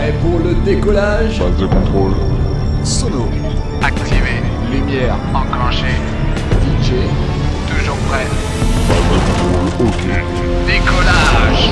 Prêt pour le décollage Phase de contrôle. Sono. Activé. Lumière. Enclenché. DJ. Toujours prêt. Phase de contrôle, ok. Décollage.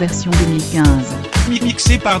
Version 2015. Mixé par.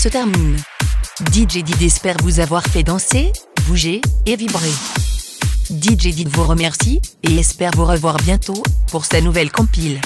se termine. DJ Did espère vous avoir fait danser, bouger et vibrer. DJ Did vous remercie et espère vous revoir bientôt pour sa nouvelle compile.